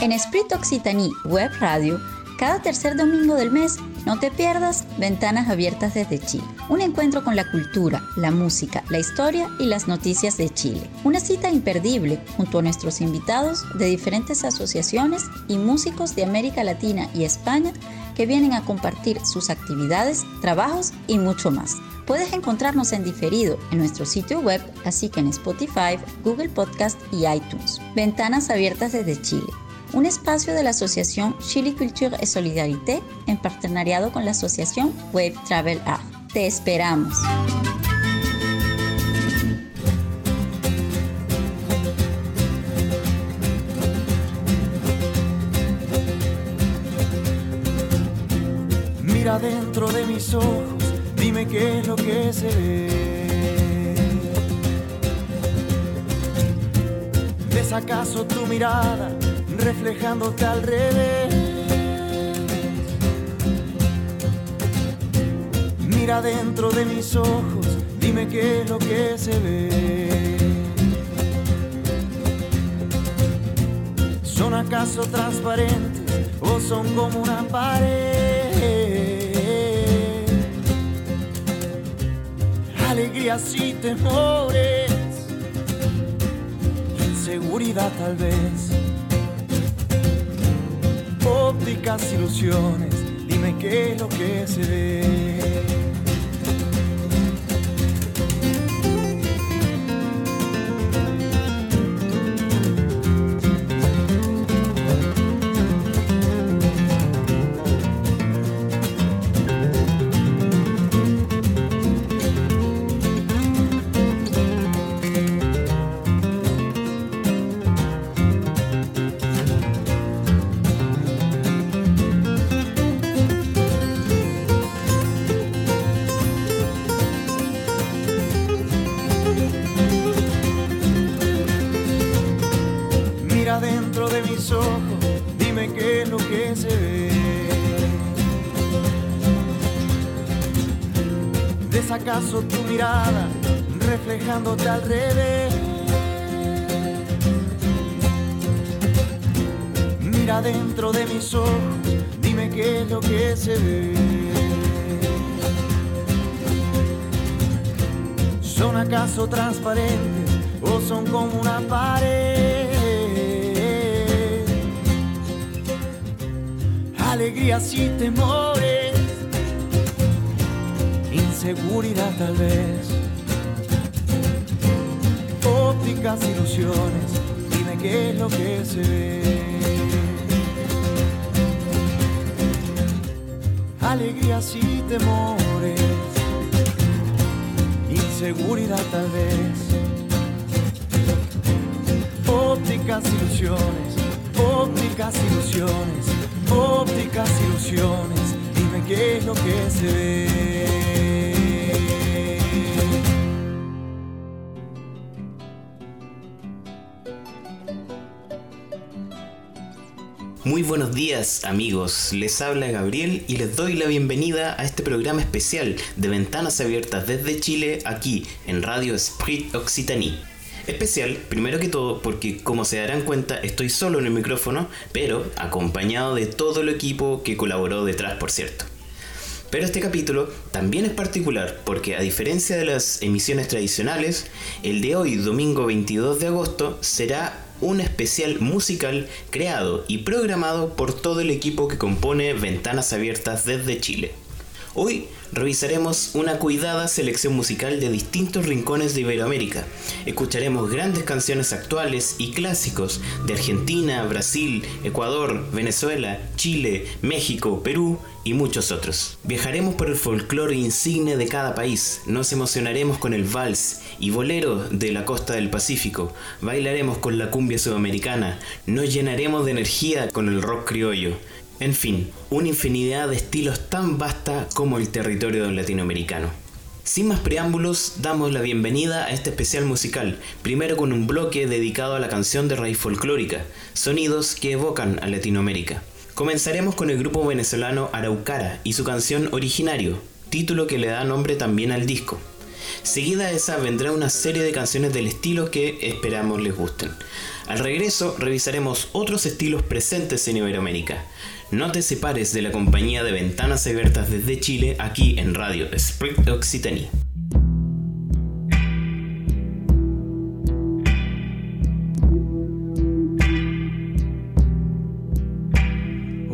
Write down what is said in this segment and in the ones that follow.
En Esprit Occitanie Web Radio, cada tercer domingo del mes, no te pierdas Ventanas Abiertas desde Chile. Un encuentro con la cultura, la música, la historia y las noticias de Chile. Una cita imperdible junto a nuestros invitados de diferentes asociaciones y músicos de América Latina y España que vienen a compartir sus actividades, trabajos y mucho más. Puedes encontrarnos en diferido en nuestro sitio web, así que en Spotify, Google Podcast y iTunes. Ventanas Abiertas desde Chile un espacio de la Asociación Chile Culture et Solidarité en partenariado con la Asociación Wave Travel Art. Te esperamos. Mira dentro de mis ojos, dime qué es lo que se ve. ¿Ves acaso tu mirada? Reflejándote al revés. Mira dentro de mis ojos, dime qué es lo que se ve. ¿Son acaso transparentes o son como una pared? Alegrías y temores, inseguridad tal vez ópticas ilusiones, dime qué es lo que se ve. Tu mirada reflejándote al revés. Mira dentro de mis ojos, dime qué es lo que se ve. ¿Son acaso transparentes o son como una pared? Alegrías y temores seguridad tal vez. Ópticas ilusiones, dime qué es lo que se ve. Alegrías y temores, inseguridad tal vez. Ópticas ilusiones, ópticas ilusiones, ópticas ilusiones, dime qué es lo que se ve. Buenos días amigos, les habla Gabriel y les doy la bienvenida a este programa especial de Ventanas Abiertas desde Chile aquí en Radio Sprit Occitanie. Especial, primero que todo, porque como se darán cuenta estoy solo en el micrófono, pero acompañado de todo el equipo que colaboró detrás, por cierto. Pero este capítulo también es particular porque a diferencia de las emisiones tradicionales, el de hoy, domingo 22 de agosto, será un especial musical creado y programado por todo el equipo que compone Ventanas Abiertas desde Chile. Hoy revisaremos una cuidada selección musical de distintos rincones de Iberoamérica. Escucharemos grandes canciones actuales y clásicos de Argentina, Brasil, Ecuador, Venezuela, Chile, México, Perú y muchos otros. Viajaremos por el folclore insigne de cada país, nos emocionaremos con el vals y bolero de la costa del Pacífico, bailaremos con la cumbia sudamericana, nos llenaremos de energía con el rock criollo, en fin, una infinidad de estilos tan vasta como el territorio latinoamericano. Sin más preámbulos, damos la bienvenida a este especial musical, primero con un bloque dedicado a la canción de raíz folclórica, sonidos que evocan a Latinoamérica. Comenzaremos con el grupo venezolano Araucara y su canción Originario, título que le da nombre también al disco. Seguida a esa vendrá una serie de canciones del estilo que esperamos les gusten. Al regreso revisaremos otros estilos presentes en Iberoamérica. No te separes de la compañía de ventanas abiertas desde Chile aquí en Radio Spring Occitanie.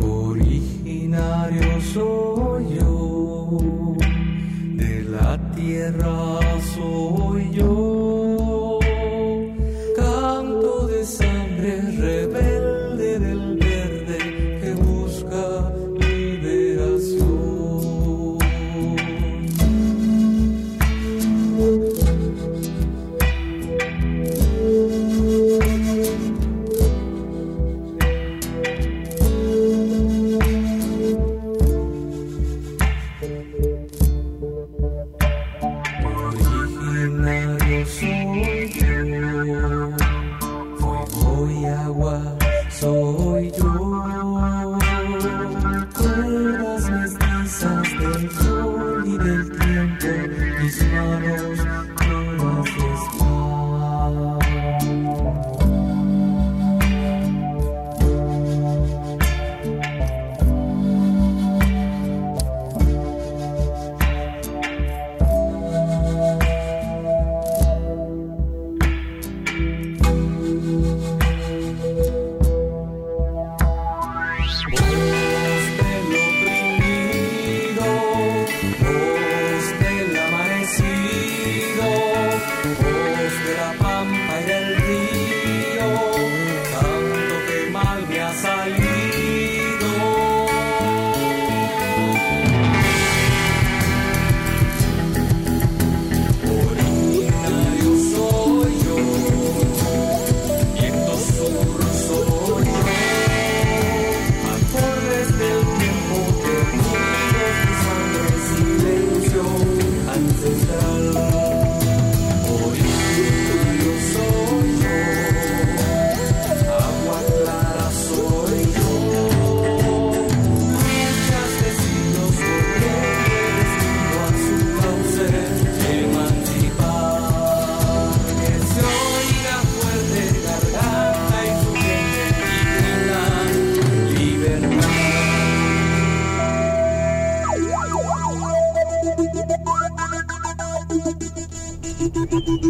Originario soy yo de la tierra. do do do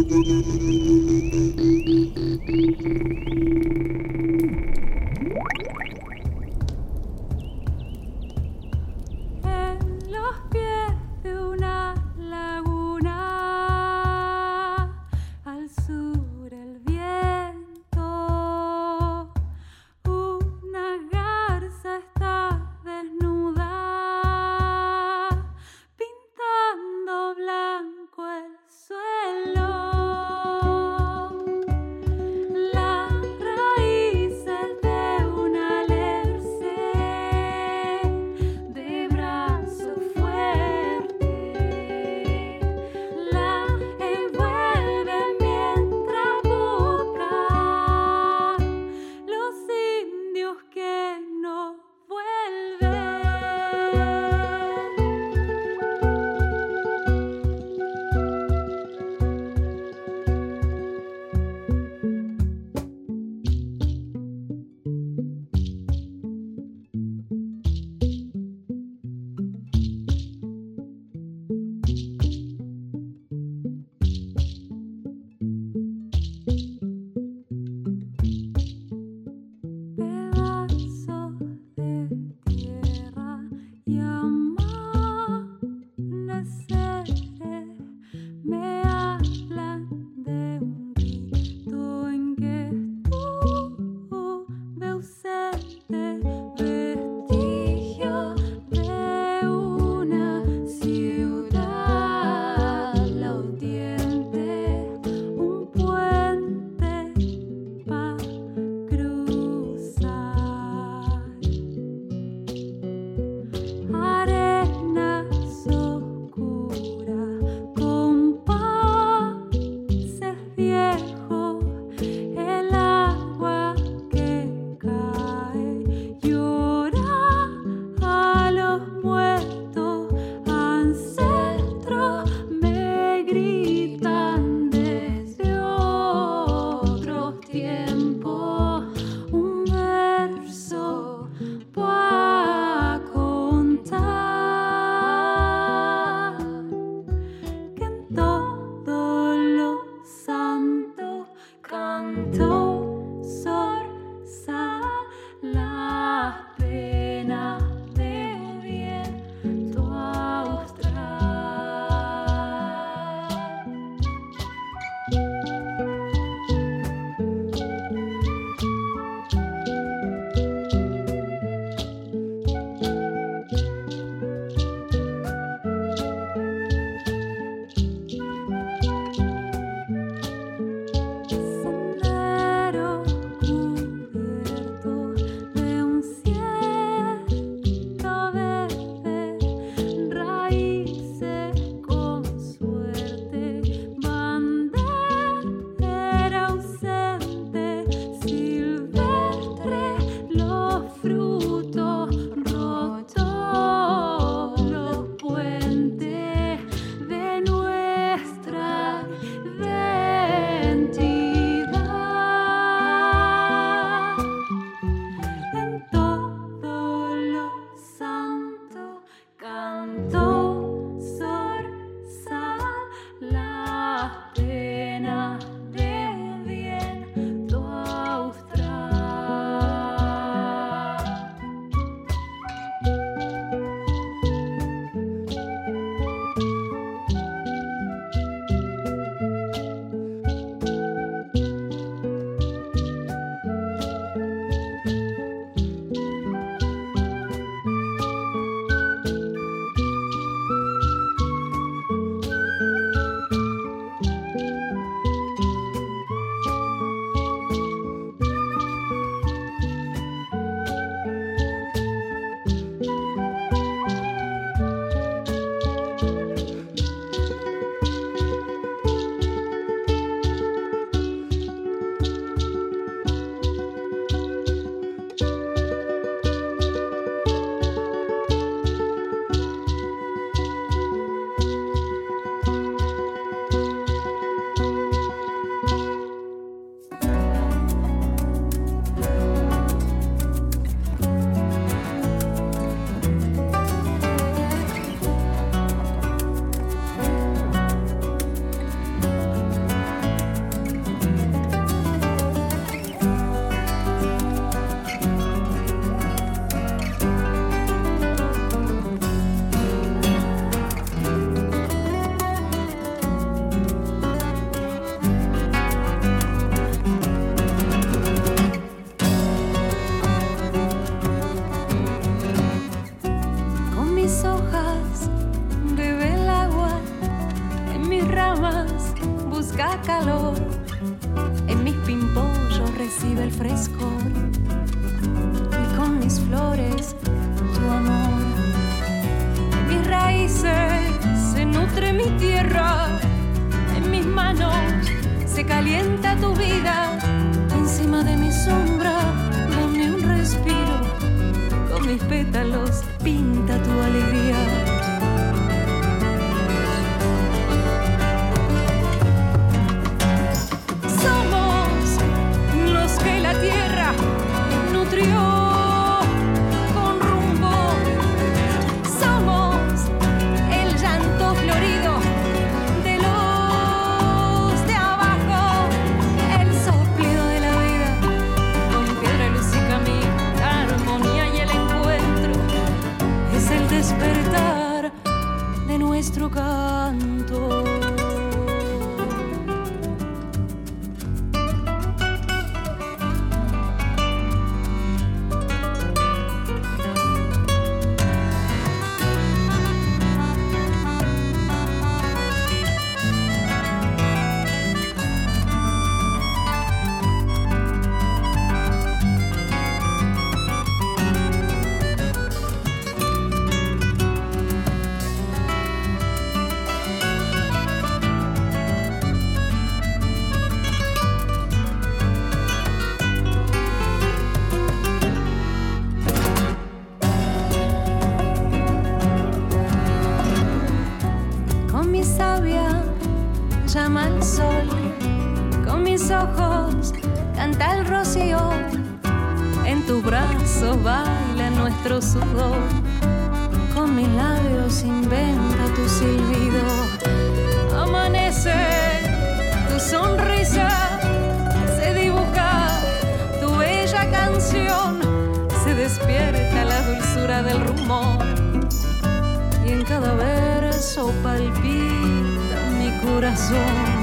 eso palpita mi corazón.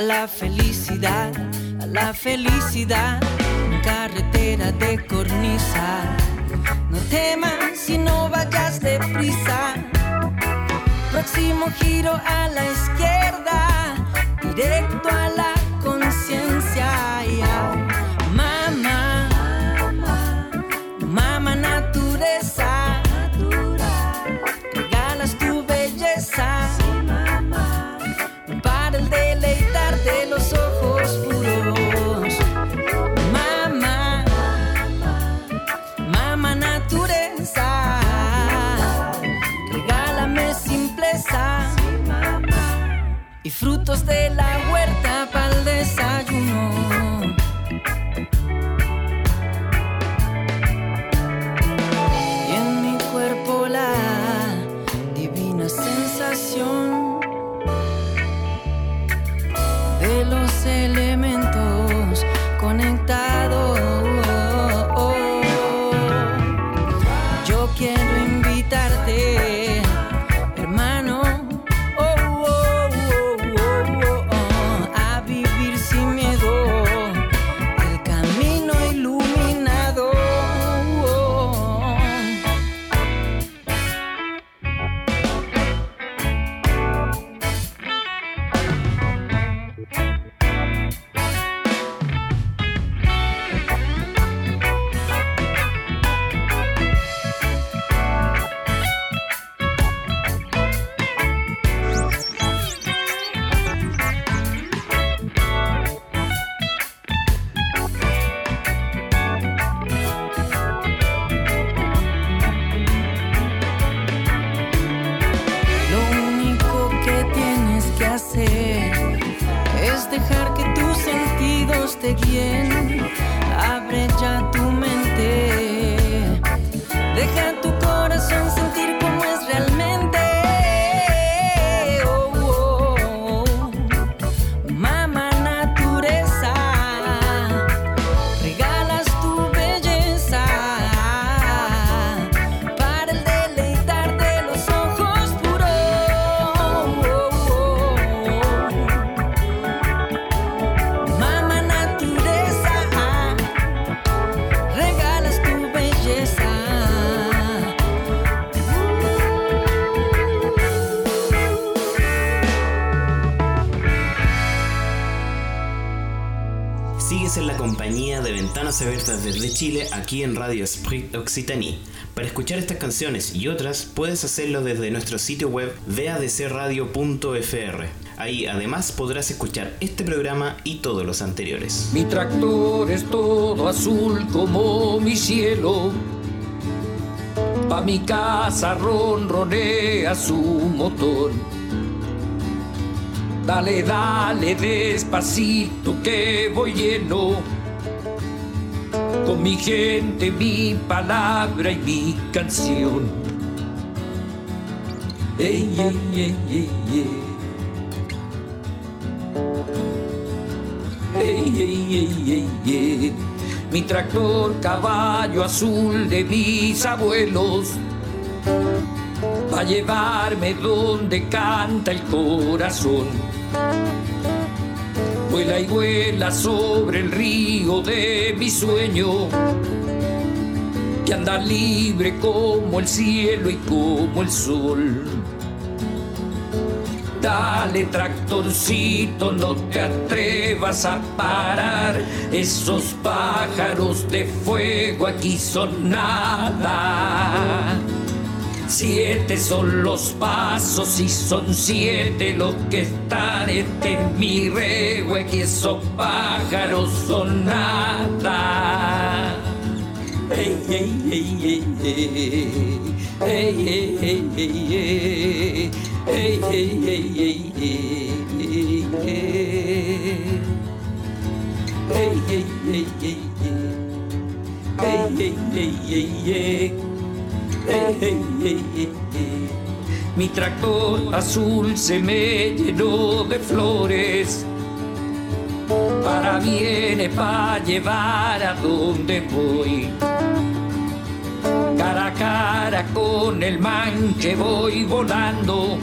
La felicidad, a la felicidad, carretera de cornisa. No temas si no vayas deprisa. Próximo giro a la izquierda, Aquí en Radio Sprit Occitanie. Para escuchar estas canciones y otras puedes hacerlo desde nuestro sitio web vadcradio.fr. Ahí además podrás escuchar este programa y todos los anteriores. Mi tractor es todo azul como mi cielo. Pa' mi casa ronronea su motor. Dale, dale despacito que voy lleno. Con mi gente, mi palabra y mi canción. Ey, ey, ey, ey, ey. Ey, ey, ey, ey, ey. Mi tractor caballo azul de mis abuelos va a llevarme donde canta el corazón. Vuela y vuela sobre el río de mi sueño, que anda libre como el cielo y como el sol. Dale tractorcito, no te atrevas a parar. Esos pájaros de fuego aquí son nada. Siete son los pasos y son siete los que están en mi regüe que esos pájaros son nada. Ey, ey, ey, ey, ey. Ey, ey, ey, ey, ey. Ey, ey, ey, ey, ey, ey. Ey, ey, ey, ey, ey. Ey, ey, ey, ey, ey. Ey, ey, ey, ey, ey. Mi tractor azul se me llenó de flores. Para viene para llevar a donde voy. Cara a cara con el man que voy volando.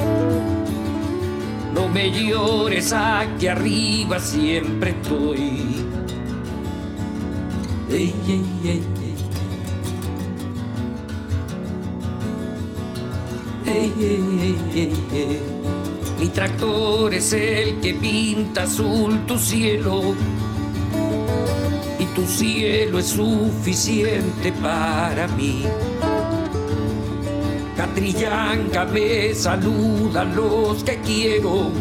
No me llores aquí arriba siempre estoy. Mi tractor es el que pinta azul tu cielo y tu cielo es suficiente para mí. Catrillanca me saluda los que quiero.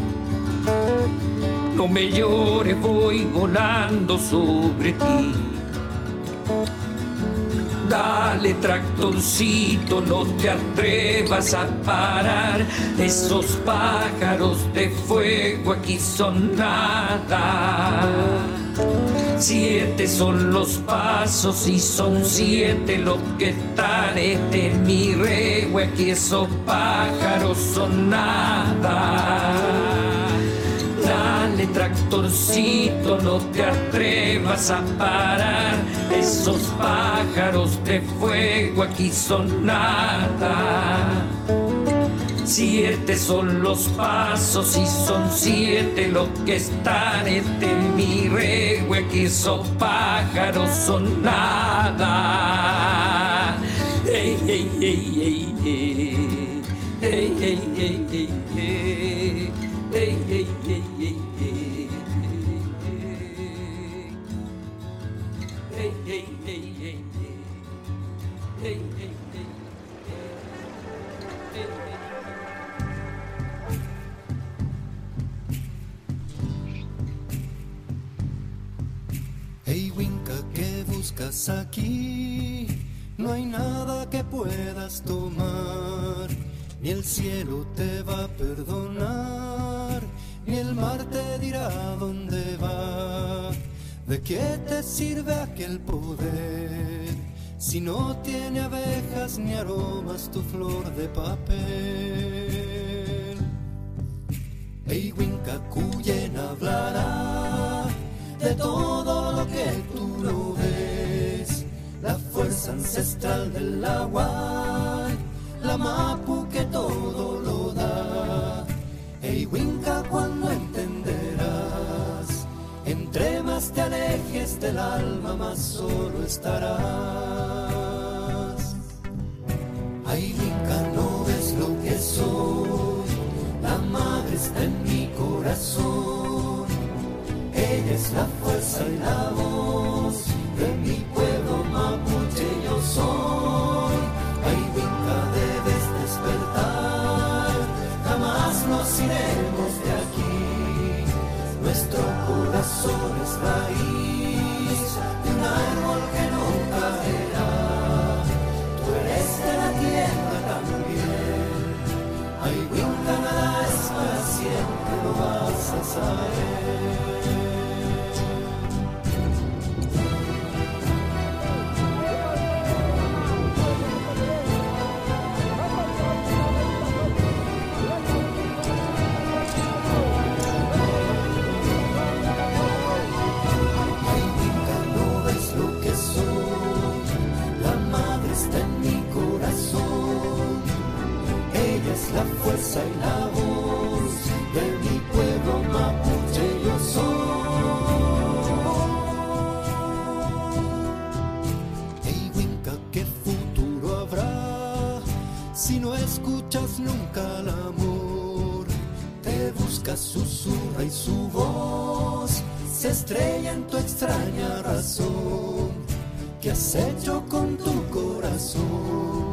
No me llores, voy volando sobre ti. Dale tractorcito, no te atrevas a parar. Esos pájaros de fuego aquí son nada. Siete son los pasos y son siete los que están en mi regüe, aquí esos pájaros son nada. Tractorcito, no te atrevas a parar. Esos pájaros de fuego aquí son nada. Siete son los pasos y son siete los que están en mi regüe, que esos pájaros son nada. Ey, ey, ey, ey. Ey, ey, ey, ey, ey. ¿Qué buscas aquí? No hay nada que puedas tomar, ni el cielo te va a perdonar, ni el mar te dirá dónde va. ¿De qué te sirve aquel poder si no tiene abejas ni aromas tu flor de papel? Eiwinka Cuyen hablará de todo lo que tú no ves, la fuerza ancestral del agua, la mapu que todo lo da. Eiwinka cuando entenderás, entre más te alejes del alma, más solo estarás. Eiwinka no ves lo que soy, la madre está en mi corazón. Ella es la fuerza y la voz de mi pueblo mapuche. Yo soy. Aiwinka debes despertar. Jamás nos iremos de aquí. Nuestro corazón es raíz de un árbol que no caerá. Tú eres de la tierra también. Aiwinka nada es para siempre, lo vas a saber. Fuerza y la voz de mi pueblo mapuche. Yo soy. Eiwinka, ¿qué futuro habrá si no escuchas nunca al amor? Te busca, susurra y su voz se estrella en tu extraña razón. ¿Qué has hecho con tu corazón?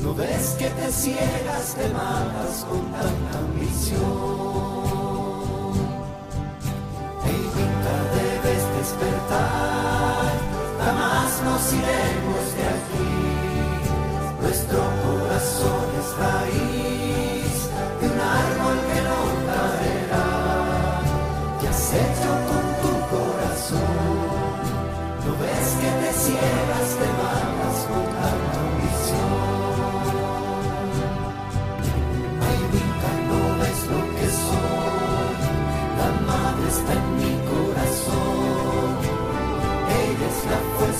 ¿No ves que te ciegas, te matas con tanta ambición? Eiwinka, debes despertar, jamás nos iremos de aquí.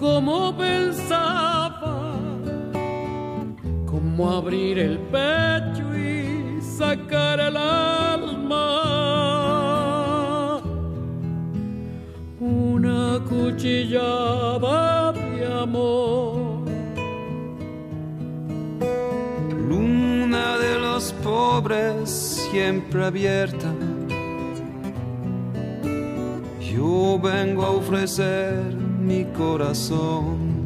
como pensaba. Como abrir el pecho y sacar el alma. Una cuchillada de amor. Luna de los pobres siempre abierta. Yo vengo a ofrecer mi corazón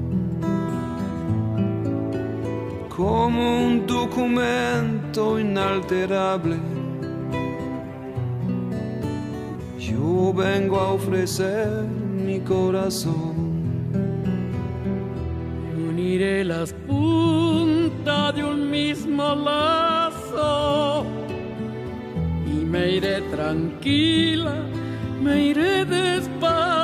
como un documento inalterable. Yo vengo a ofrecer mi corazón. Uniré las puntas de un mismo lazo y me iré tranquila, me iré despacio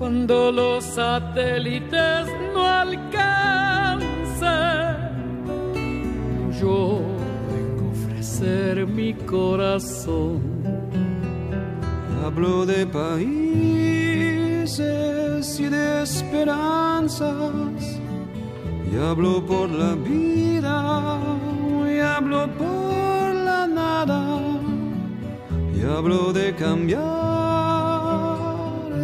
Cuando los satélites no alcanzan, yo vengo a ofrecer mi corazón. Hablo de países y de esperanzas, y hablo por la vida, y hablo por la nada, y hablo de cambiar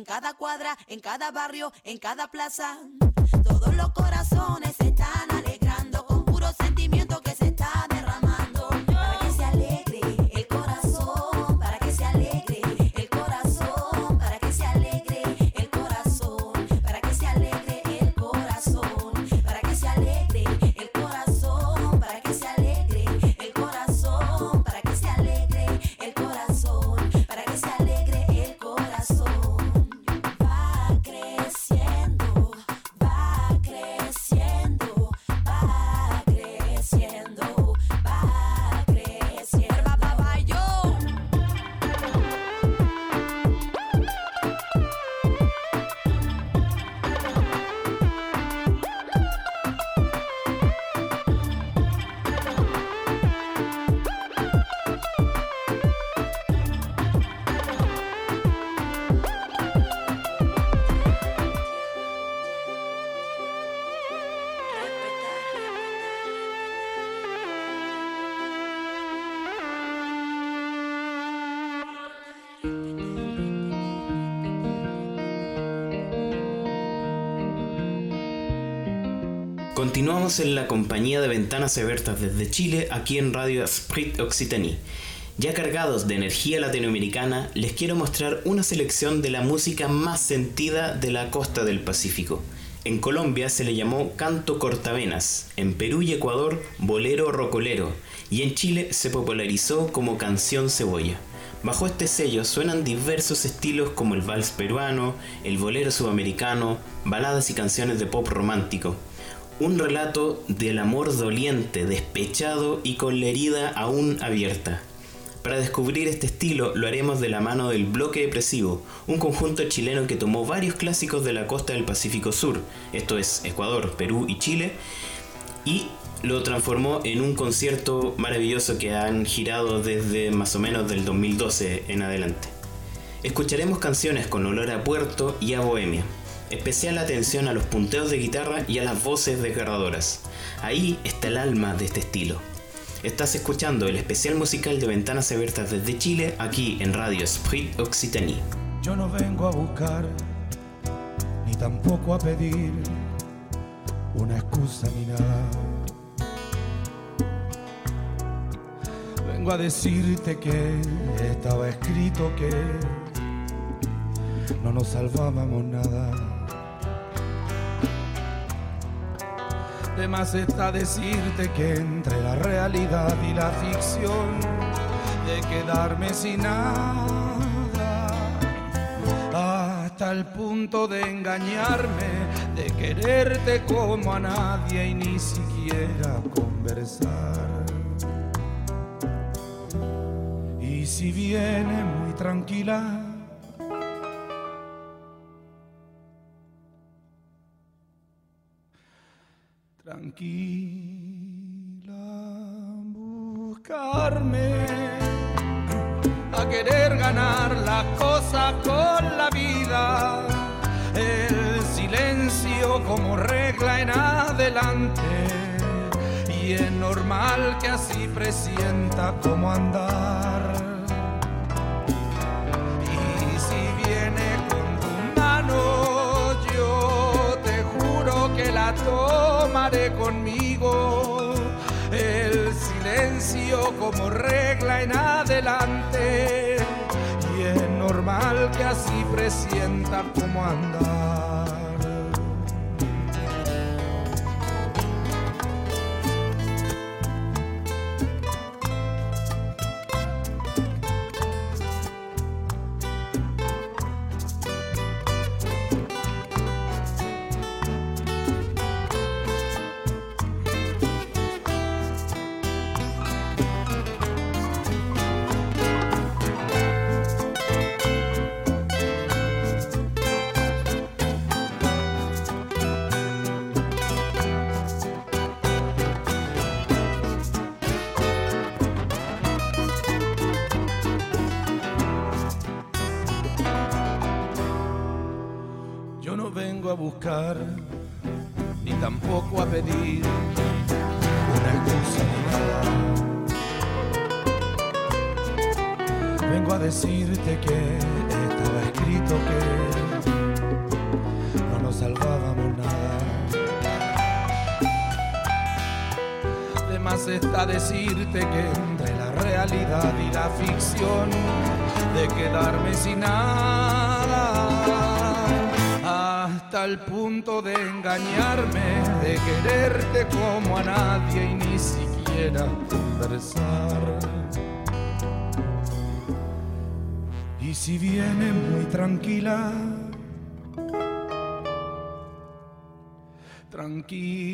en cada cuadra, en cada barrio, en cada plaza. Continuamos en la compañía de Ventanas Abiertas desde Chile, aquí en Radio Sprit Occitanie. Ya cargados de energía latinoamericana, les quiero mostrar una selección de la música más sentida de la costa del Pacífico. En Colombia se le llamó canto cortavenas, en Perú y Ecuador bolero rocolero, y en Chile se popularizó como canción cebolla. Bajo este sello suenan diversos estilos como el vals peruano, el bolero sudamericano, baladas y canciones de pop romántico. Un relato del amor doliente, despechado y con la herida aún abierta. Para descubrir este estilo lo haremos de la mano del Bloque Depresivo, un conjunto chileno que tomó varios clásicos de la costa del Pacífico Sur, esto es Ecuador, Perú y Chile, y lo transformó en un concierto maravilloso que han girado desde más o menos del 2012 en adelante. Escucharemos canciones con olor a puerto y a bohemia. Especial atención a los punteos de guitarra y a las voces desgarradoras. Ahí está el alma de este estilo. Estás escuchando el especial musical de Ventanas Abiertas desde Chile, aquí en Radio Sprit Occitanie. Yo no vengo a buscar, ni tampoco a pedir una excusa ni nada. Vengo a decirte que estaba escrito que no nos salvábamos nada. De más está decirte que entre la realidad y la ficción de quedarme sin nada hasta el punto de engañarme, de quererte como a nadie y ni siquiera conversar. Y si viene muy tranquila, tranquila, buscarme a querer ganar las cosas con la vida, el silencio como regla en adelante. Y es normal que así presienta como andar. La tomaré conmigo. El silencio como regla en adelante. Y es normal que así presienta como andar. Ni tampoco a pedir una excusa. Vengo a decirte que estaba escrito que no nos salvábamos nada. De más está decirte que entre la realidad y la ficción de quedarme sin nada el punto de engañarme, de quererte como a nadie y ni siquiera conversar. Y si viene muy tranquila, tranquila,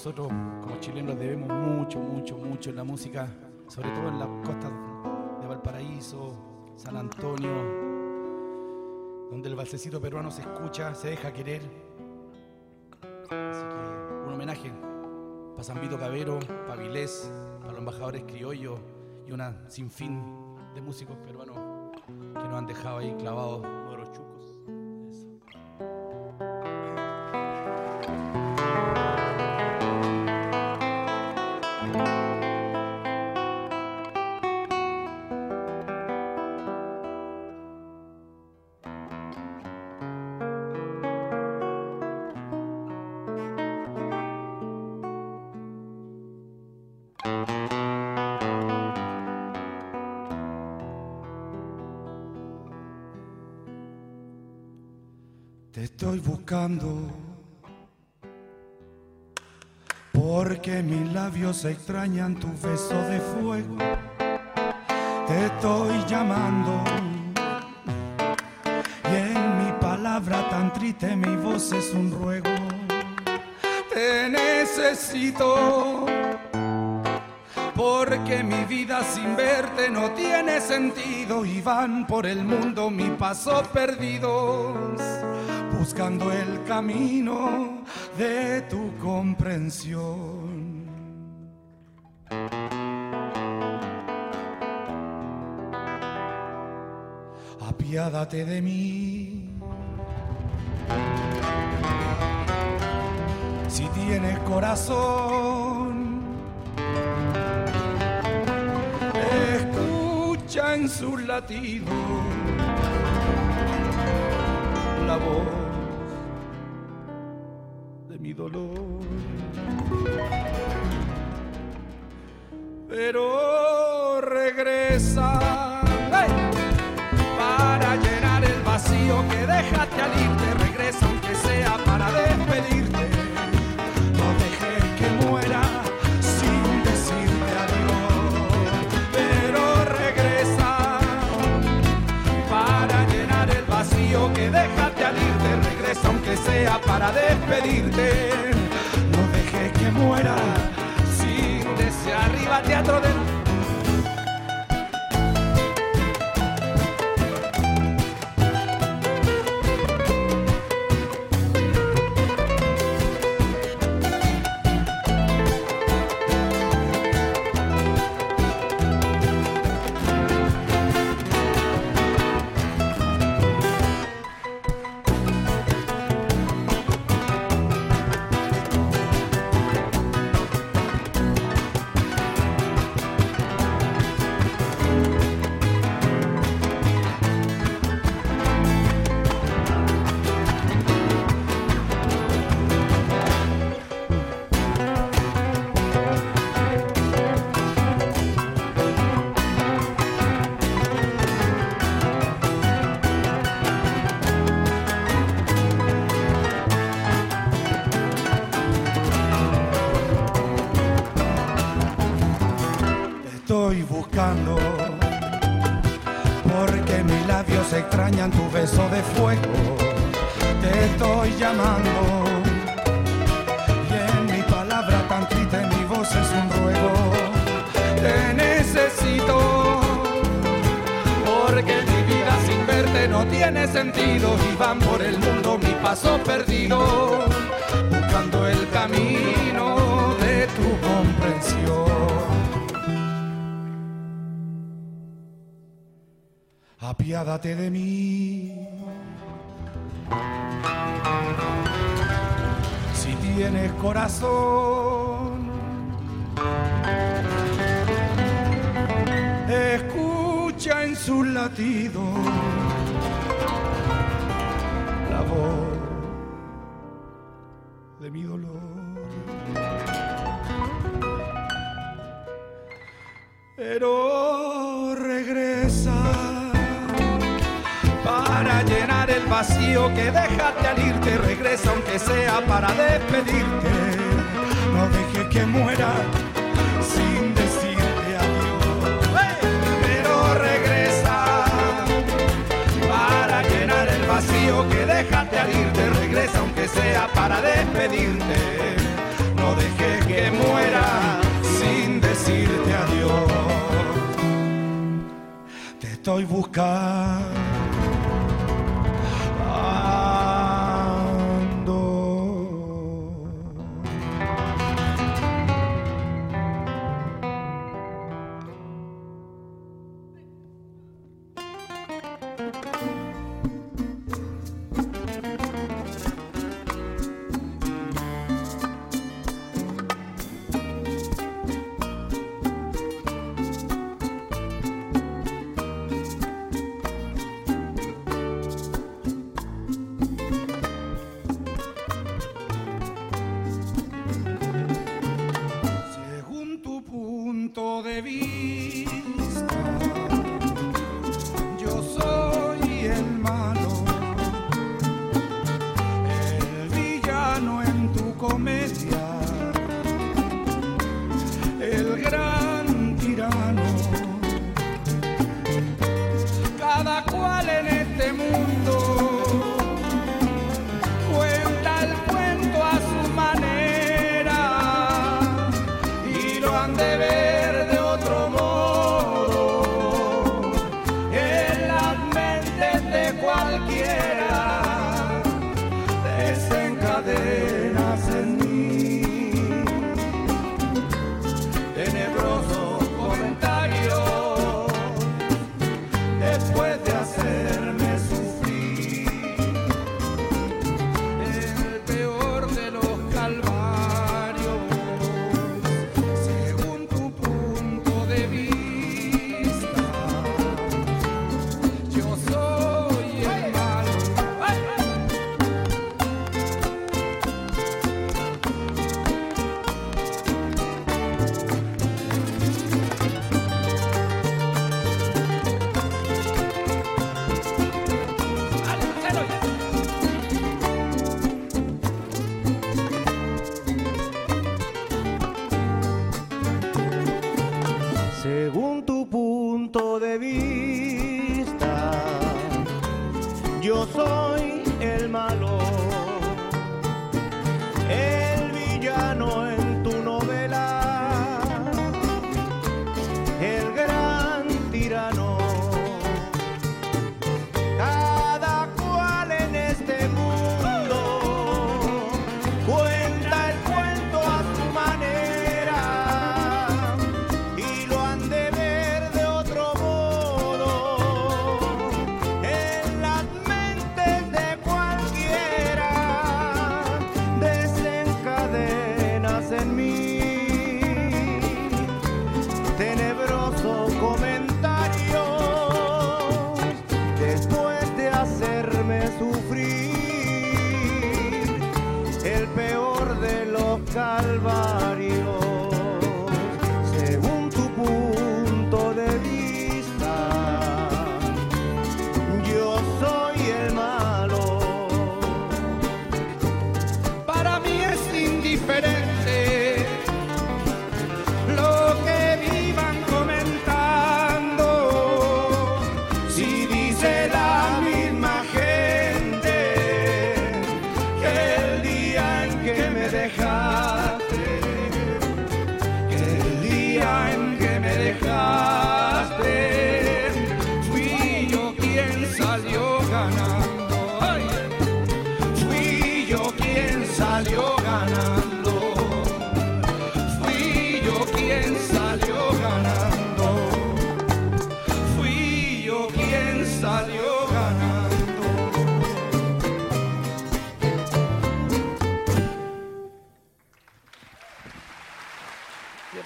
nosotros como chilenos debemos mucho, mucho, mucho en la música, sobre todo en las costas de Valparaíso, San Antonio, donde el balsecito peruano se escucha, se deja querer. Así que un homenaje para Zambito Cabero, para Vilés, para los embajadores criollos y una sinfín de músicos peruanos que nos han dejado ahí clavados los chucos. Eso. Porque mis labios extrañan tu beso de fuego. Te estoy llamando. Y en mi palabra tan triste mi voz es un ruego. Te necesito. Porque mi vida sin verte no tiene sentido. Y van por el mundo mis pasos perdidos buscando el camino de tu comprensión. Apiádate de mí. Si tienes corazón, escucha en su latido la voz Pero regresa para llenar el vacío que dejaste al irte. Regresa aunque sea para despedirte. No dejes que muera sin decirte adiós. Pero regresa para llenar el vacío que dejaste al irte. Regresa aunque sea para despedirte. No dejes que muera teatro del sentido y van por el mundo mi paso perdido buscando el camino de tu comprensión. apiádate de mí. Si tienes corazón, escucha en su latido Te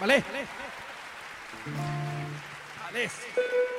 Vale. Vale. amor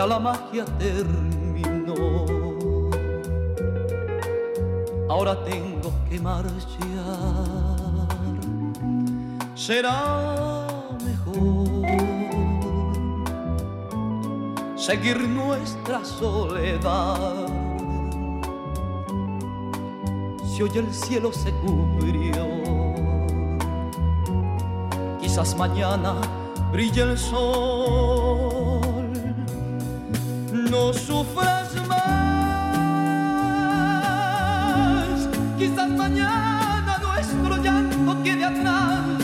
ya la magia terminó. Ahora tengo que marchar, será mejor seguir nuestra soledad si hoy el cielo se cubrió. Quizás mañana brille el sol, no sufras más. Quizás mañana nuestro llanto quede atrás.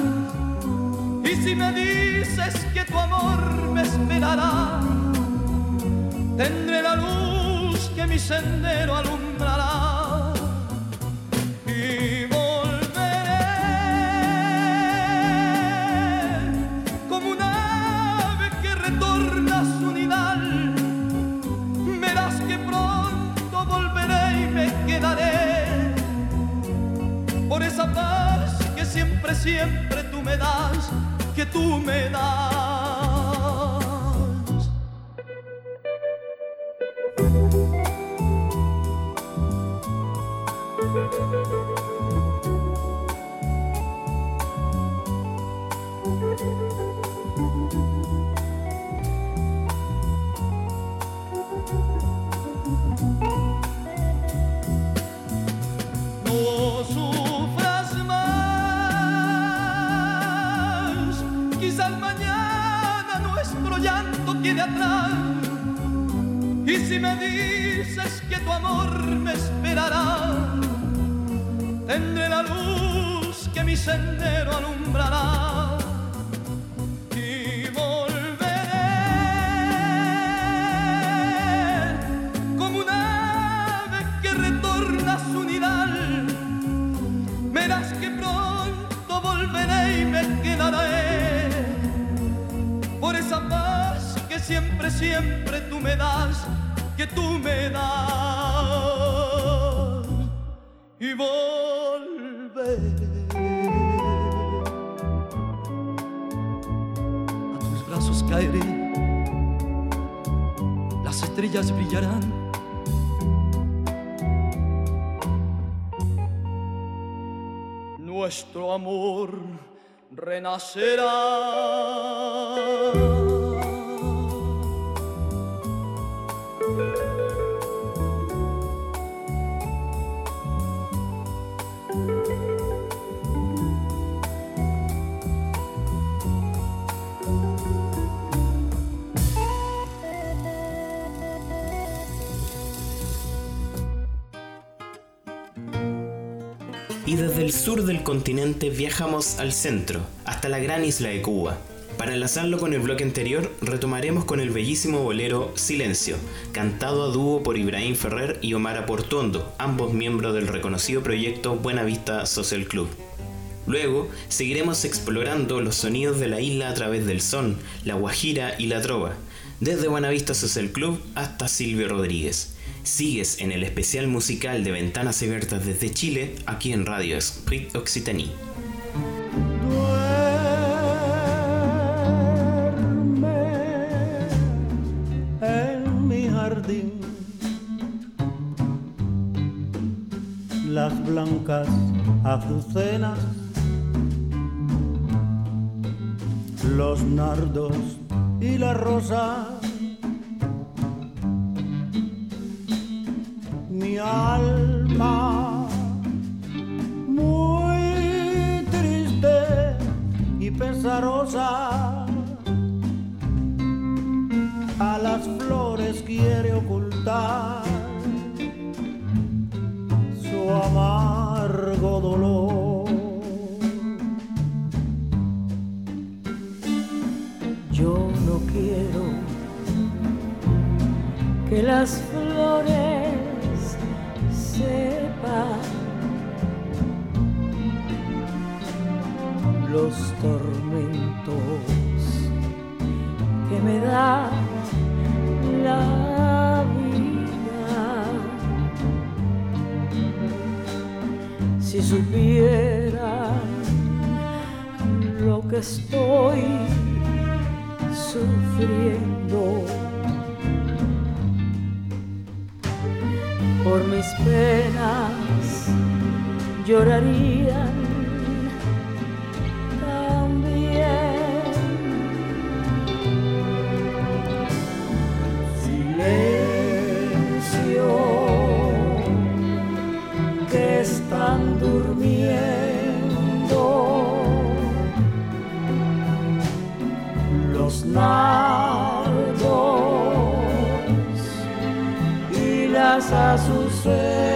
Y si me dices que tu amor me esperará, tendré la luz que mi sendero alumbrará siempre, tú me das, que tú me das. Desde el sur del continente viajamos al centro, hasta la gran isla de Cuba. Para enlazarlo con el bloque anterior, retomaremos con el bellísimo bolero Silencio, cantado a dúo por Ibrahim Ferrer y Omar Aportuondo, ambos miembros del reconocido proyecto Buena Vista Social Club. Luego, seguiremos explorando los sonidos de la isla a través del son, la guajira y la trova, desde Buenavista Social Club hasta Silvio Rodríguez. Sigues en el especial musical de Ventanas Abiertas desde Chile, aquí en Radio Sprit Occitanie. en mi jardín. Las blancas azucenas, los nardos y la rosa. Muy triste y pesarosa a las flores quiere ocultar su amargo dolor. Yo no quiero que las supieran lo que estoy sufriendo. Por mis penas llorarían casa su sueño.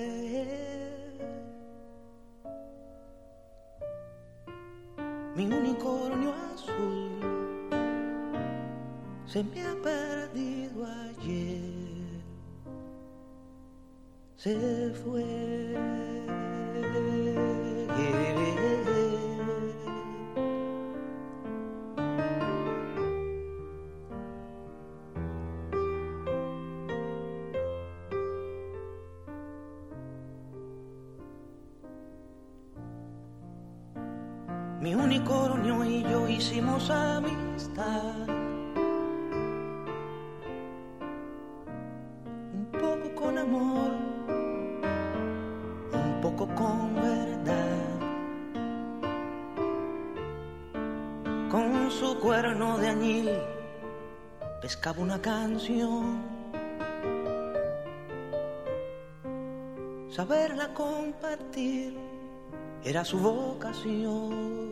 Se me ha perdido ayer, se fue. Amor, un poco con verdad. Con su cuerno de añil pescaba una canción. Saberla compartir era su vocación.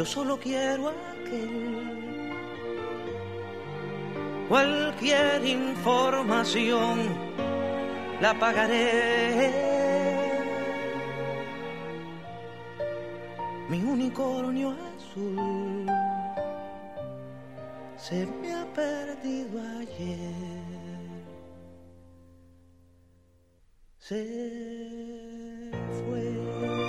yo solo quiero aquel. Cualquier información la pagaré. Mi unicornio azul se me ha perdido ayer. Se fue.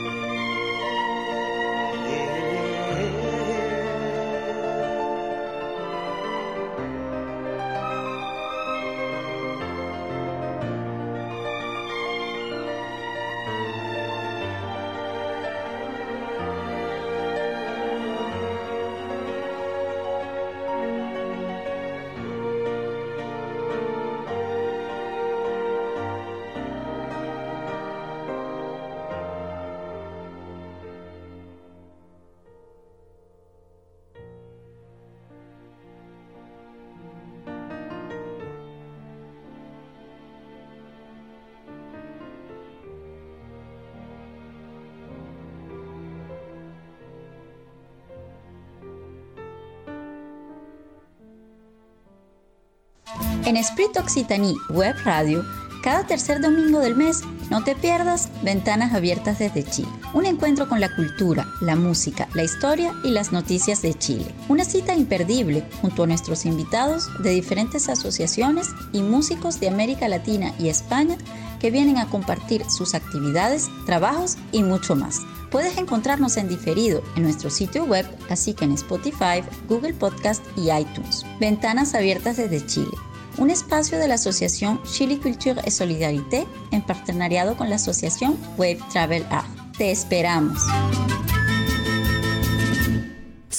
En Esprit Occitanie Web Radio, cada tercer domingo del mes, no te pierdas Ventanas Abiertas desde Chile. Un encuentro con la cultura, la música, la historia y las noticias de Chile. Una cita imperdible junto a nuestros invitados de diferentes asociaciones y músicos de América Latina y España que vienen a compartir sus actividades, trabajos y mucho más. Puedes encontrarnos en diferido en nuestro sitio web, así que en Spotify, Google Podcast y iTunes. Ventanas Abiertas desde Chile un espacio de la asociación Chile Culture et Solidarité en partenariado con la asociación Wave Travel Art. Te esperamos.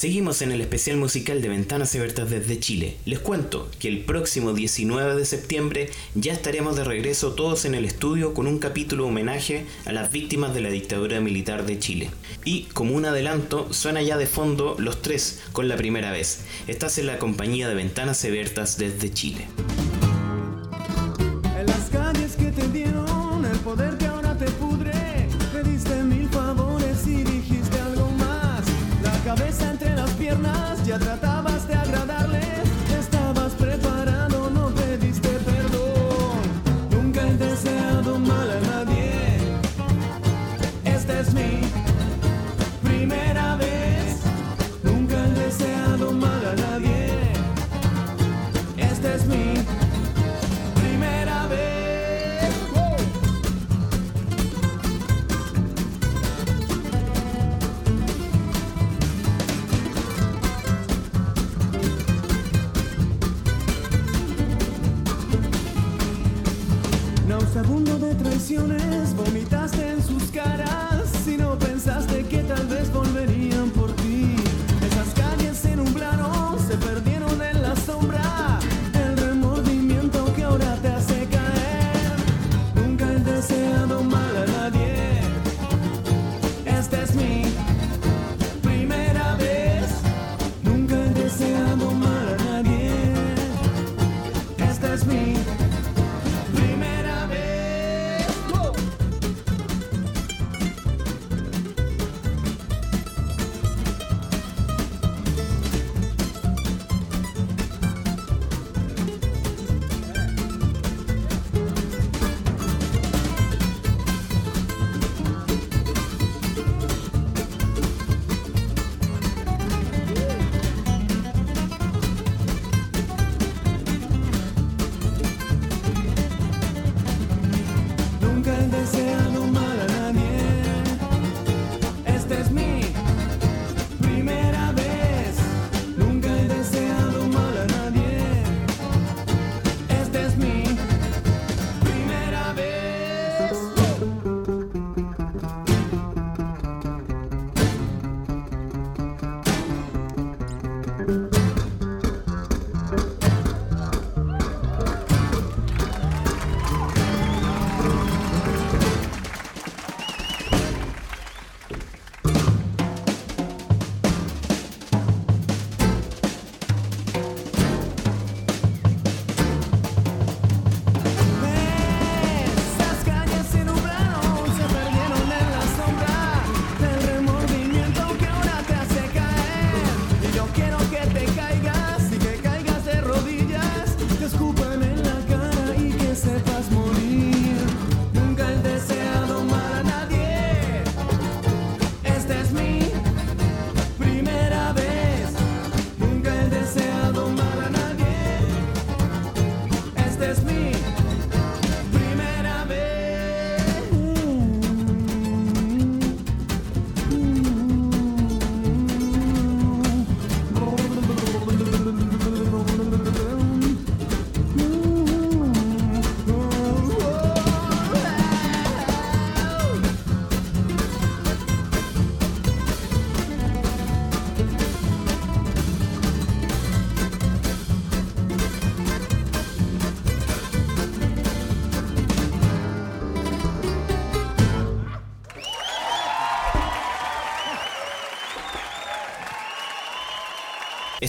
Seguimos en el especial musical de Ventanas Abiertas desde Chile. Les cuento que el próximo 19 de septiembre ya estaremos de regreso todos en el estudio con un capítulo homenaje a las víctimas de la dictadura militar de Chile. Y como un adelanto, suena ya de fondo Los Tres con la primera vez. Estás en la compañía de Ventanas Abiertas desde Chile. Piernas, ya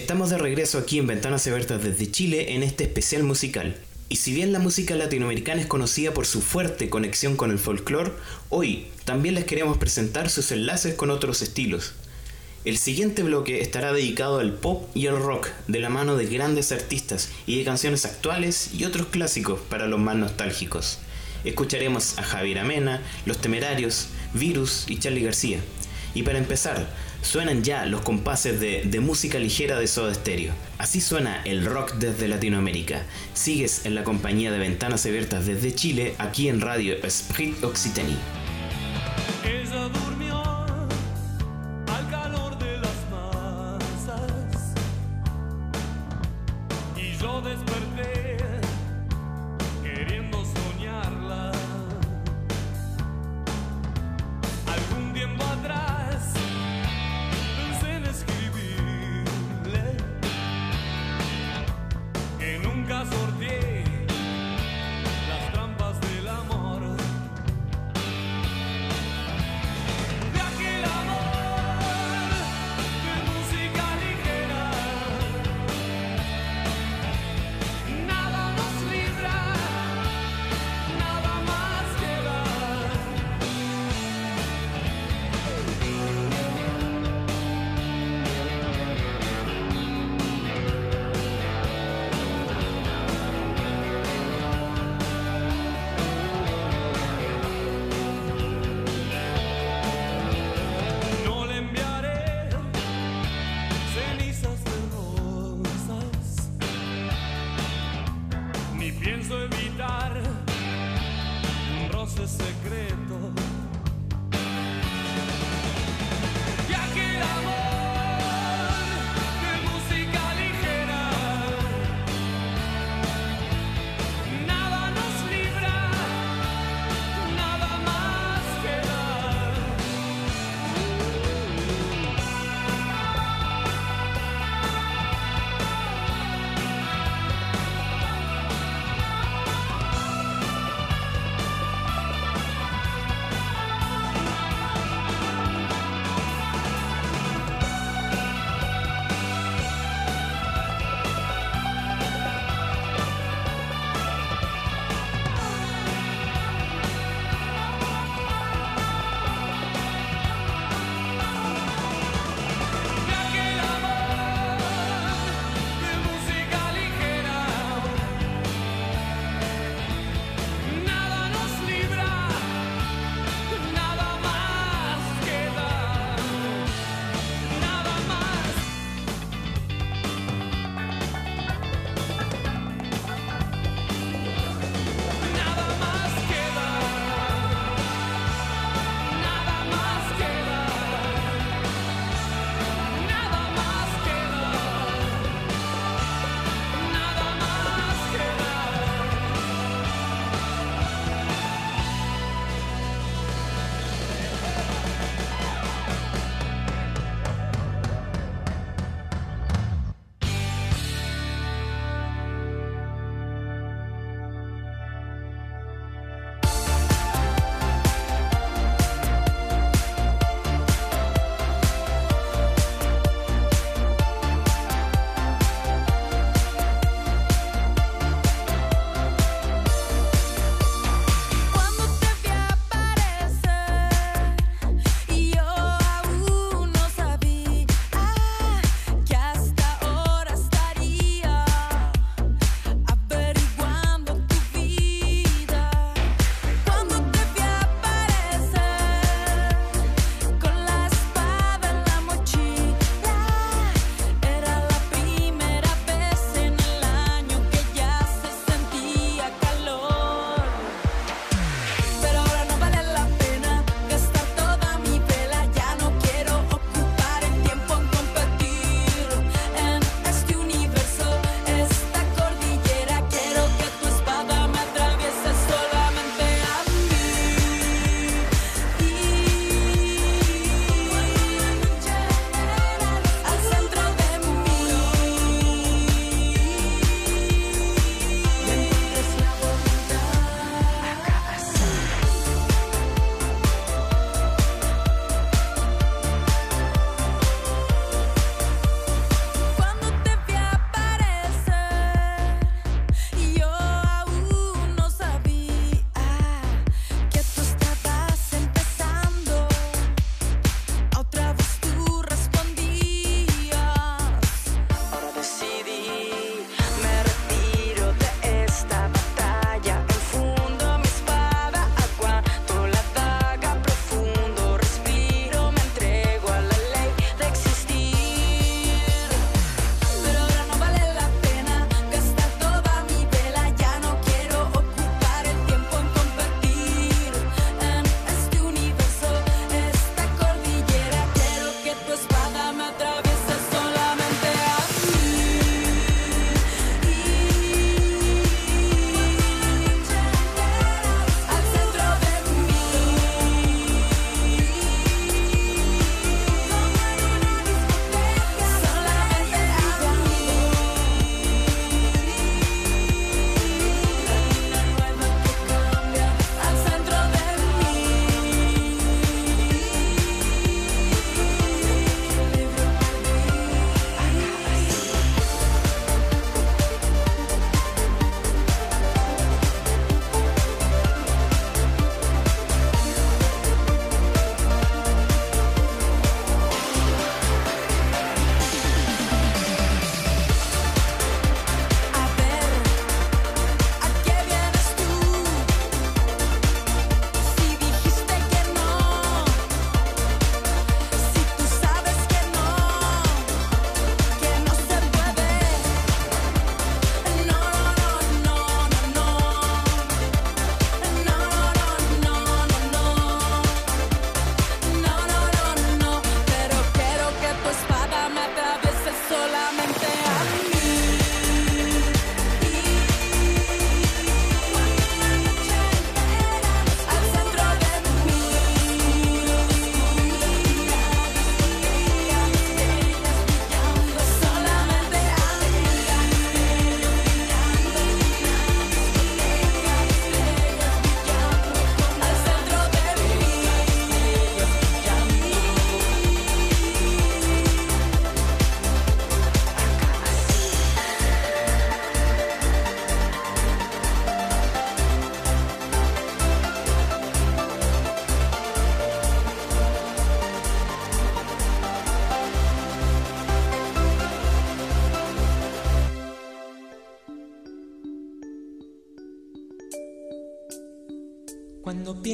Estamos de regreso aquí en Ventanas Abiertas desde Chile en este especial musical. Y si bien la música latinoamericana es conocida por su fuerte conexión con el folclore, hoy también les queremos presentar sus enlaces con otros estilos. El siguiente bloque estará dedicado al pop y al rock, de la mano de grandes artistas y de canciones actuales y otros clásicos para los más nostálgicos. Escucharemos a Javier Amena, Los Temerarios, Virus y Charlie García. Y para empezar, suenan ya los compases de, de música ligera de Soda Stereo. Así suena el rock desde Latinoamérica. Sigues en la compañía de Ventanas Abiertas desde Chile, aquí en Radio Esprit Occitanie.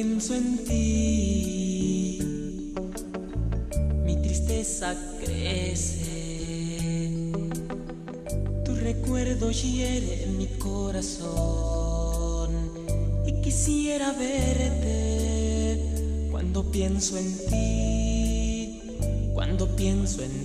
pienso en ti, mi tristeza crece, tu recuerdo hiere mi corazón y quisiera verte cuando pienso en ti, cuando pienso en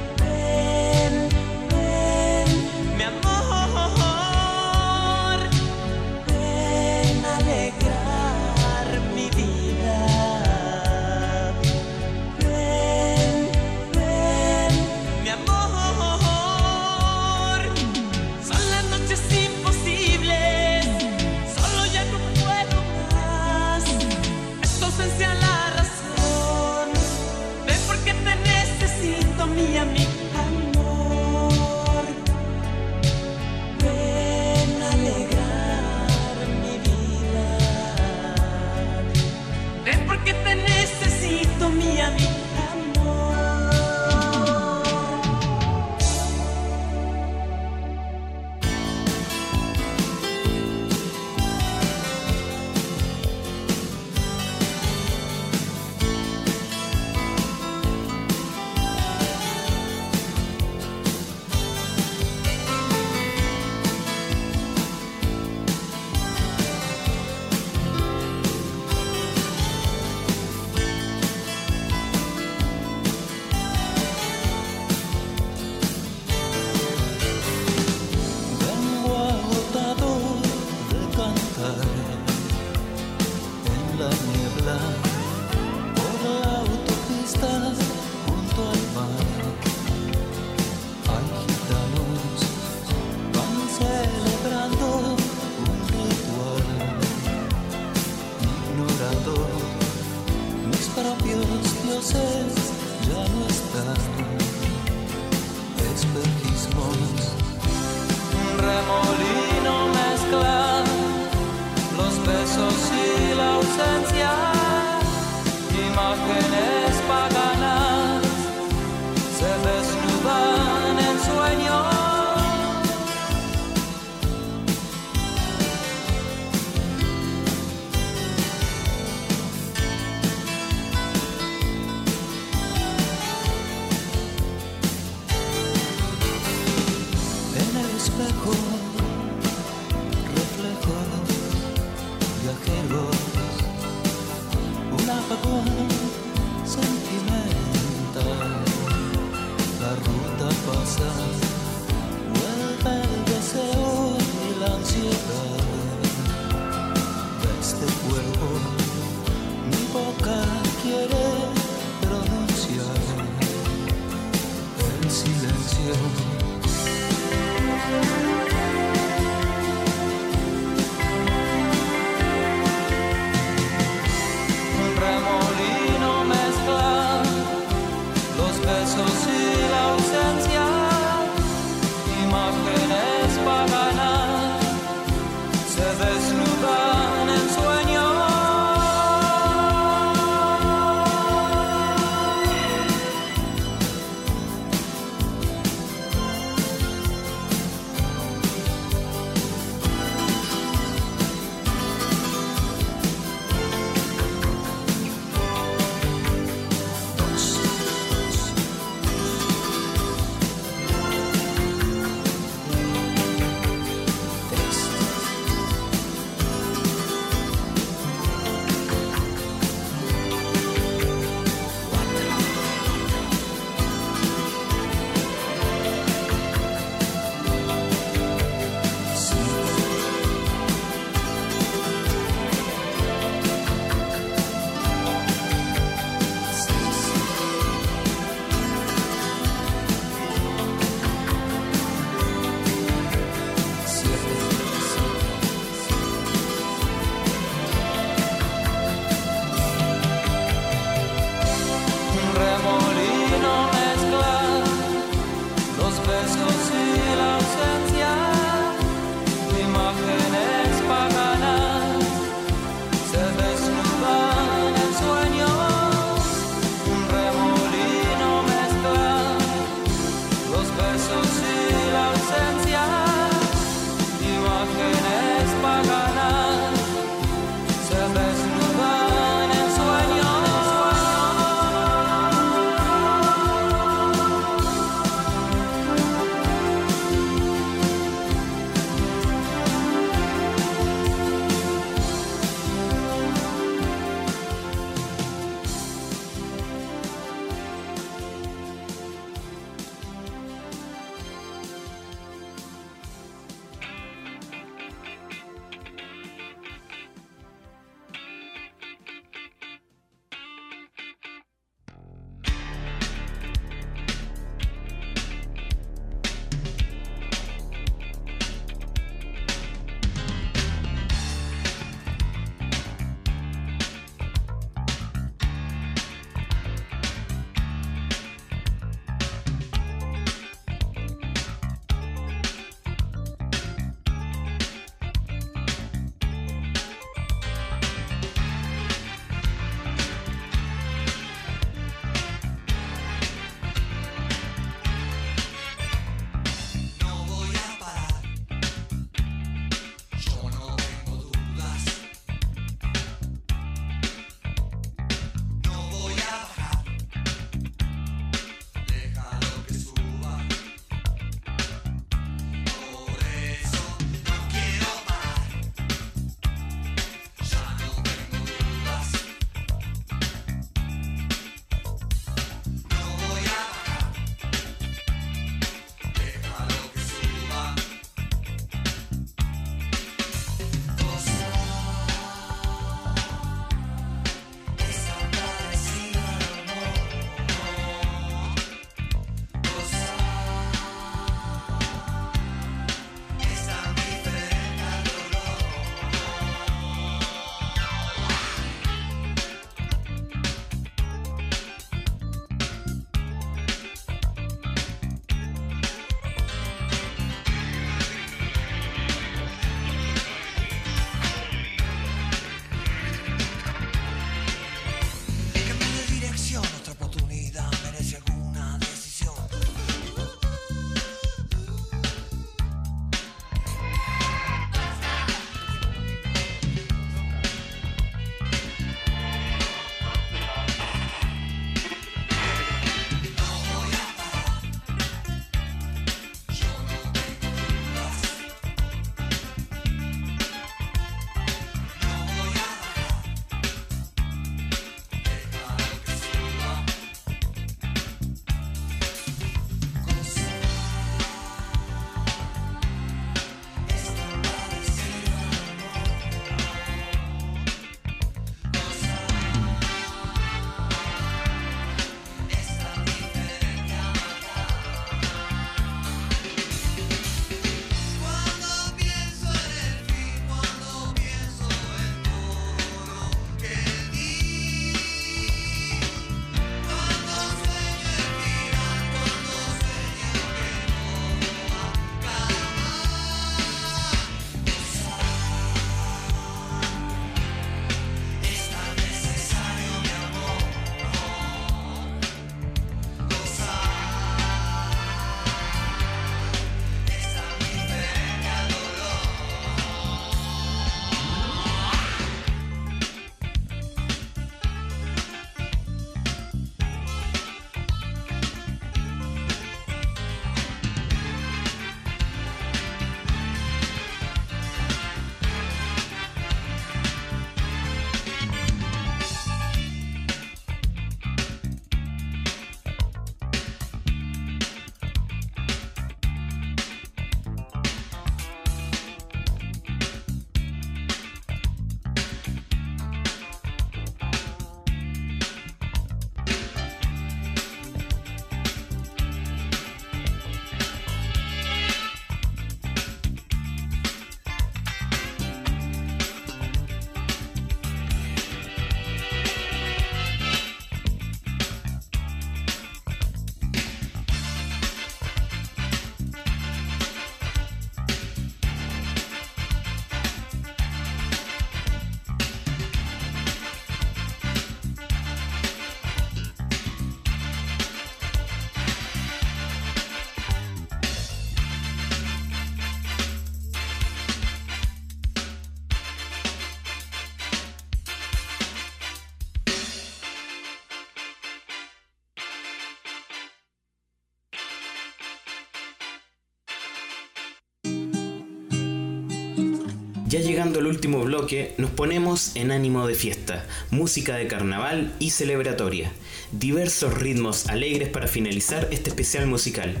Ya llegando al último bloque, nos ponemos en ánimo de fiesta, música de carnaval y celebratoria, diversos ritmos alegres para finalizar este especial musical.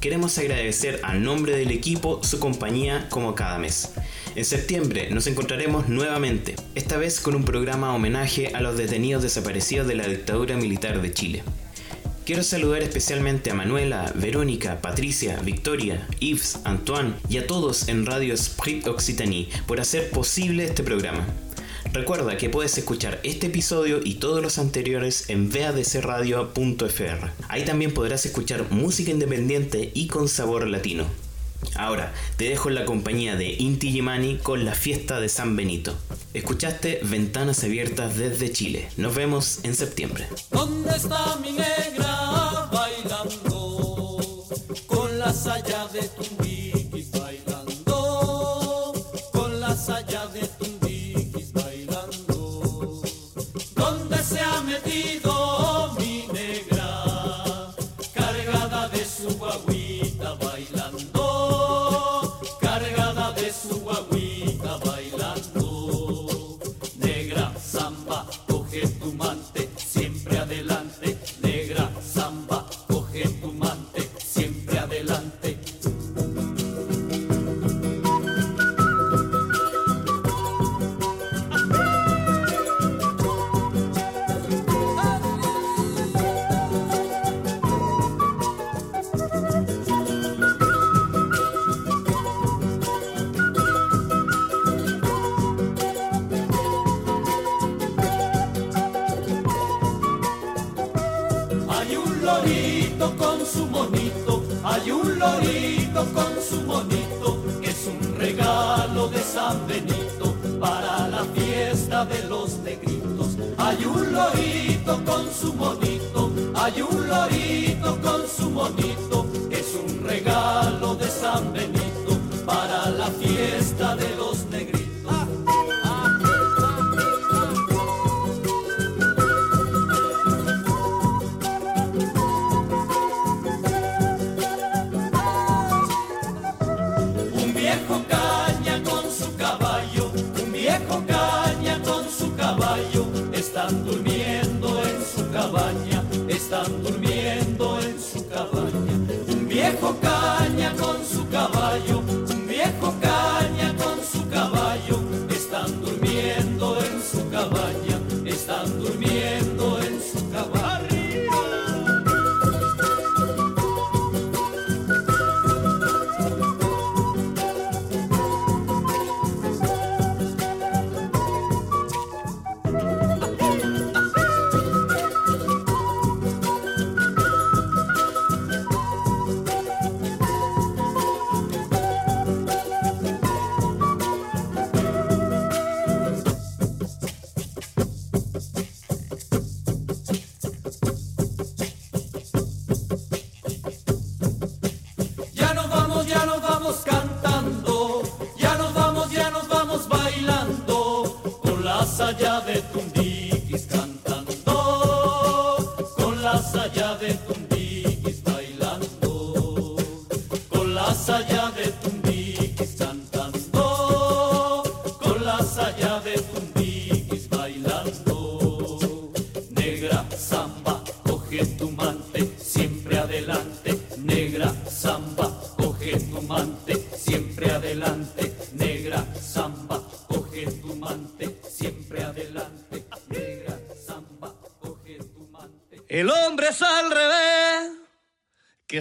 Queremos agradecer a nombre del equipo su compañía como cada mes. En septiembre nos encontraremos nuevamente, esta vez con un programa homenaje a los detenidos desaparecidos de la dictadura militar de Chile. Quiero saludar especialmente a Manuela, Verónica, Patricia, Victoria, Yves, Antoine y a todos en Radio Sprit Occitanie por hacer posible este programa. Recuerda que puedes escuchar este episodio y todos los anteriores en vadcradio.fr. Ahí también podrás escuchar música independiente y con sabor latino. Ahora, te dejo en la compañía de Inti Gimani con la fiesta de San Benito. Escuchaste Ventanas Abiertas desde Chile. Nos vemos en septiembre. ¿Dónde está mi negra bailando con la saya de Tumbiquis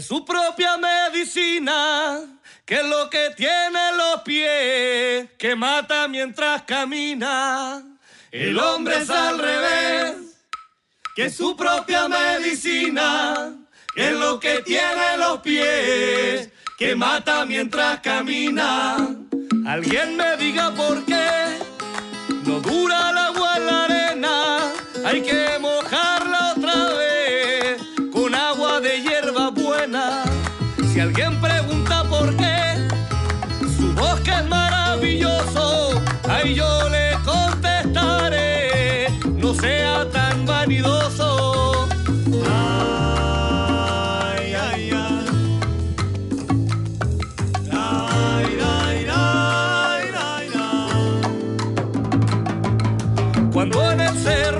su propia medicina, que es lo que tiene en los pies, que mata mientras camina. El hombre es al revés, que su propia medicina, que es lo que tiene en los pies, que mata mientras camina. Alguien me diga por qué no dura el agua en la arena, hay que alguien pregunta por qué, su bosque es maravilloso, ahí yo le contestaré, no sea tan vanidoso. Ay, ay, ay. Cuando en el cerro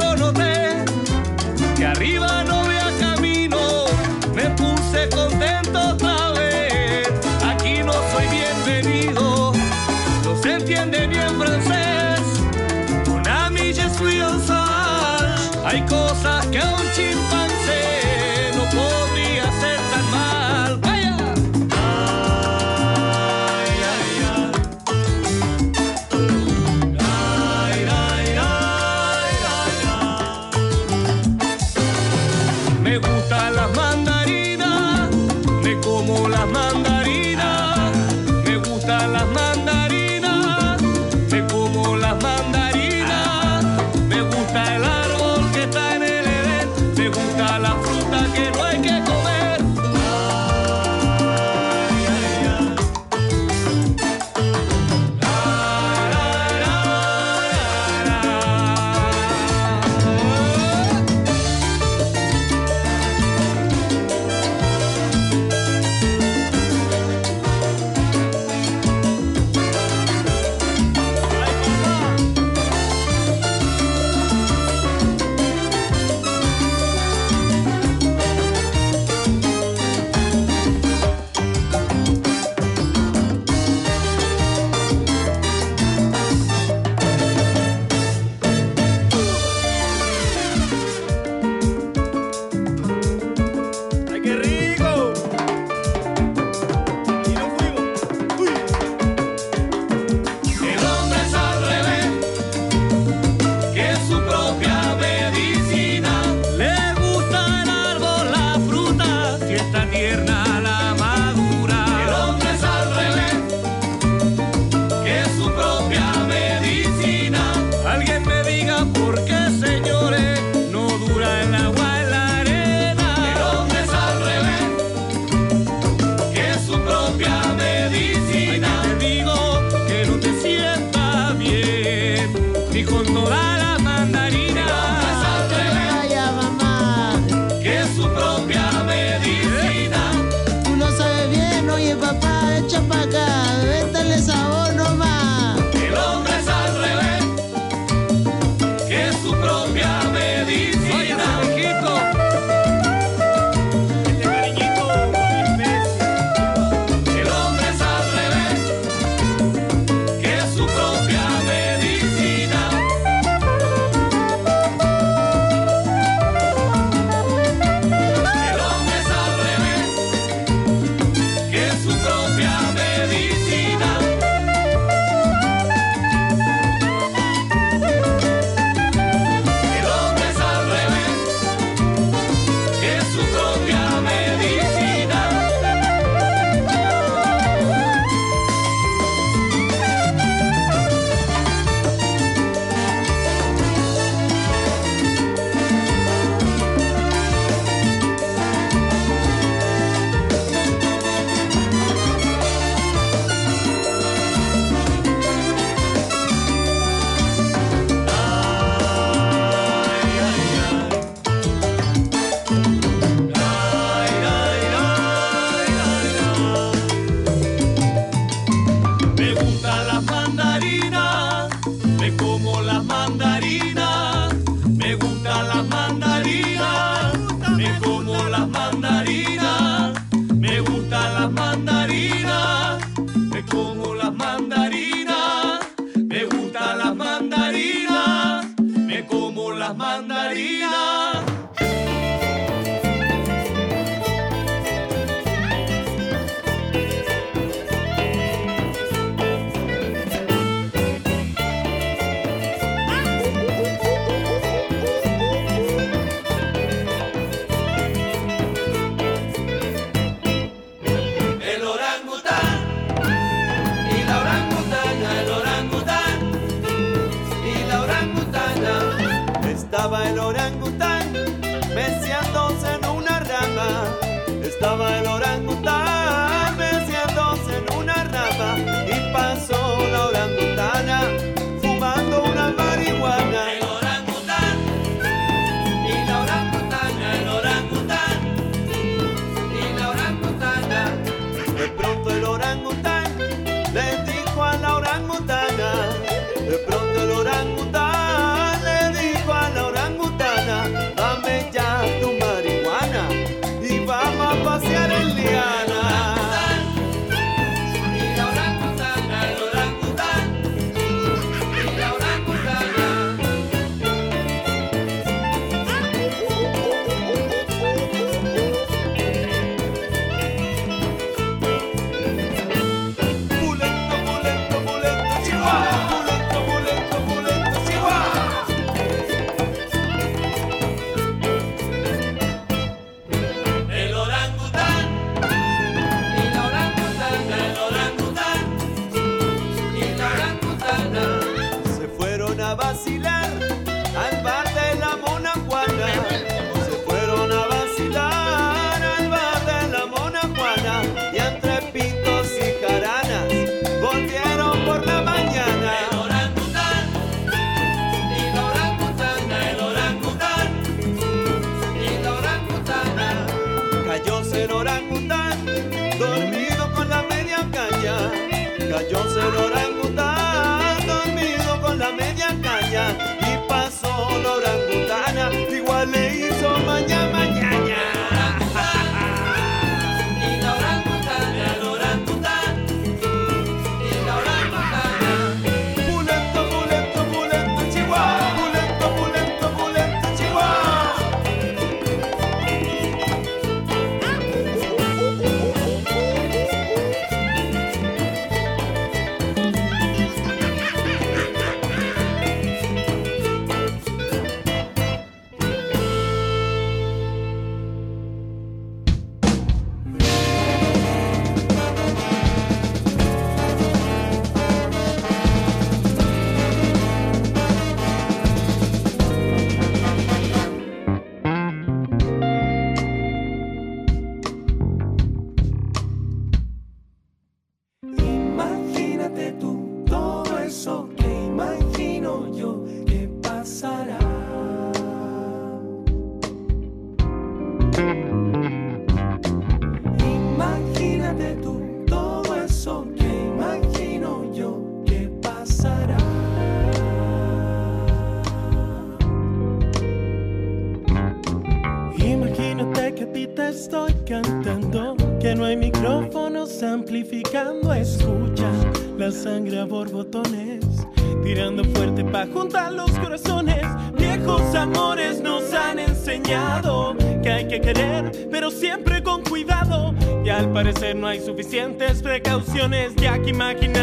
hay suficientes precauciones, ya que imaginando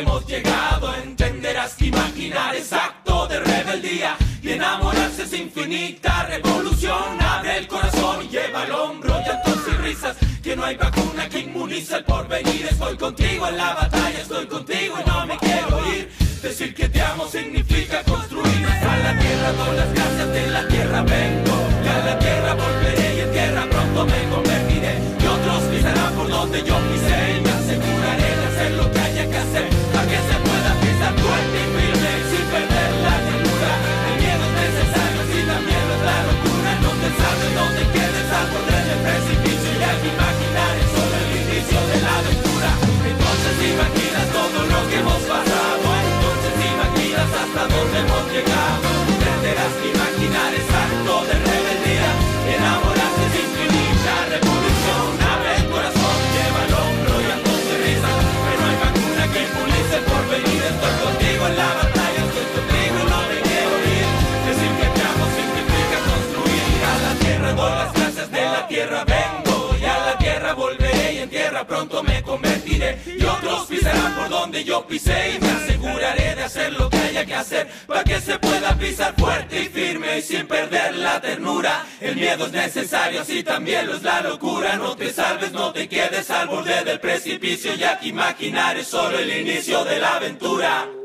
hemos llegado. Entenderás que imaginar es acto de rebeldía. Y enamorarse es infinita revolución. Abre el corazón y lleva al hombro llantos y risas que no hay vacuna que inmunice el porvenir. Estoy contigo en la batalla, estoy contigo y no me quiero ir. Decir que te amo significa construir. A la tierra doy las gracias, de la tierra vengo. Y a la tierra volveré y en tierra pronto me convertiré. Y otros pisarán por donde yo pisé Y otros pisarán por donde yo pisé. Y me aseguraré de hacer lo que haya que hacer. Para que se pueda pisar fuerte y firme y sin perder la ternura. El miedo es necesario, así también lo es la locura. No te salves, no te quedes al borde del precipicio. Ya que imaginar es solo el inicio de la aventura.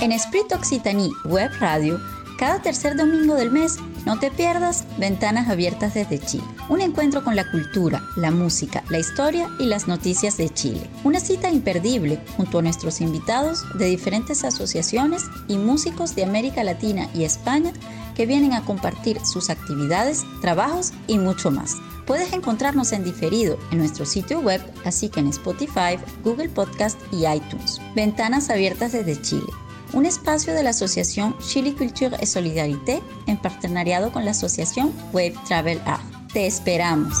En Esprit Occitanie Web Radio, cada tercer domingo del mes, no te pierdas Ventanas Abiertas desde Chile. Un encuentro con la cultura, la música, la historia y las noticias de Chile. Una cita imperdible junto a nuestros invitados de diferentes asociaciones y músicos de América Latina y España que vienen a compartir sus actividades, trabajos y mucho más. Puedes encontrarnos en diferido en nuestro sitio web, así que en Spotify, Google Podcast y iTunes. Ventanas Abiertas desde Chile un espacio de la asociación Chile Culture et Solidarité en partenariado con la asociación Wave Travel Art. Te esperamos.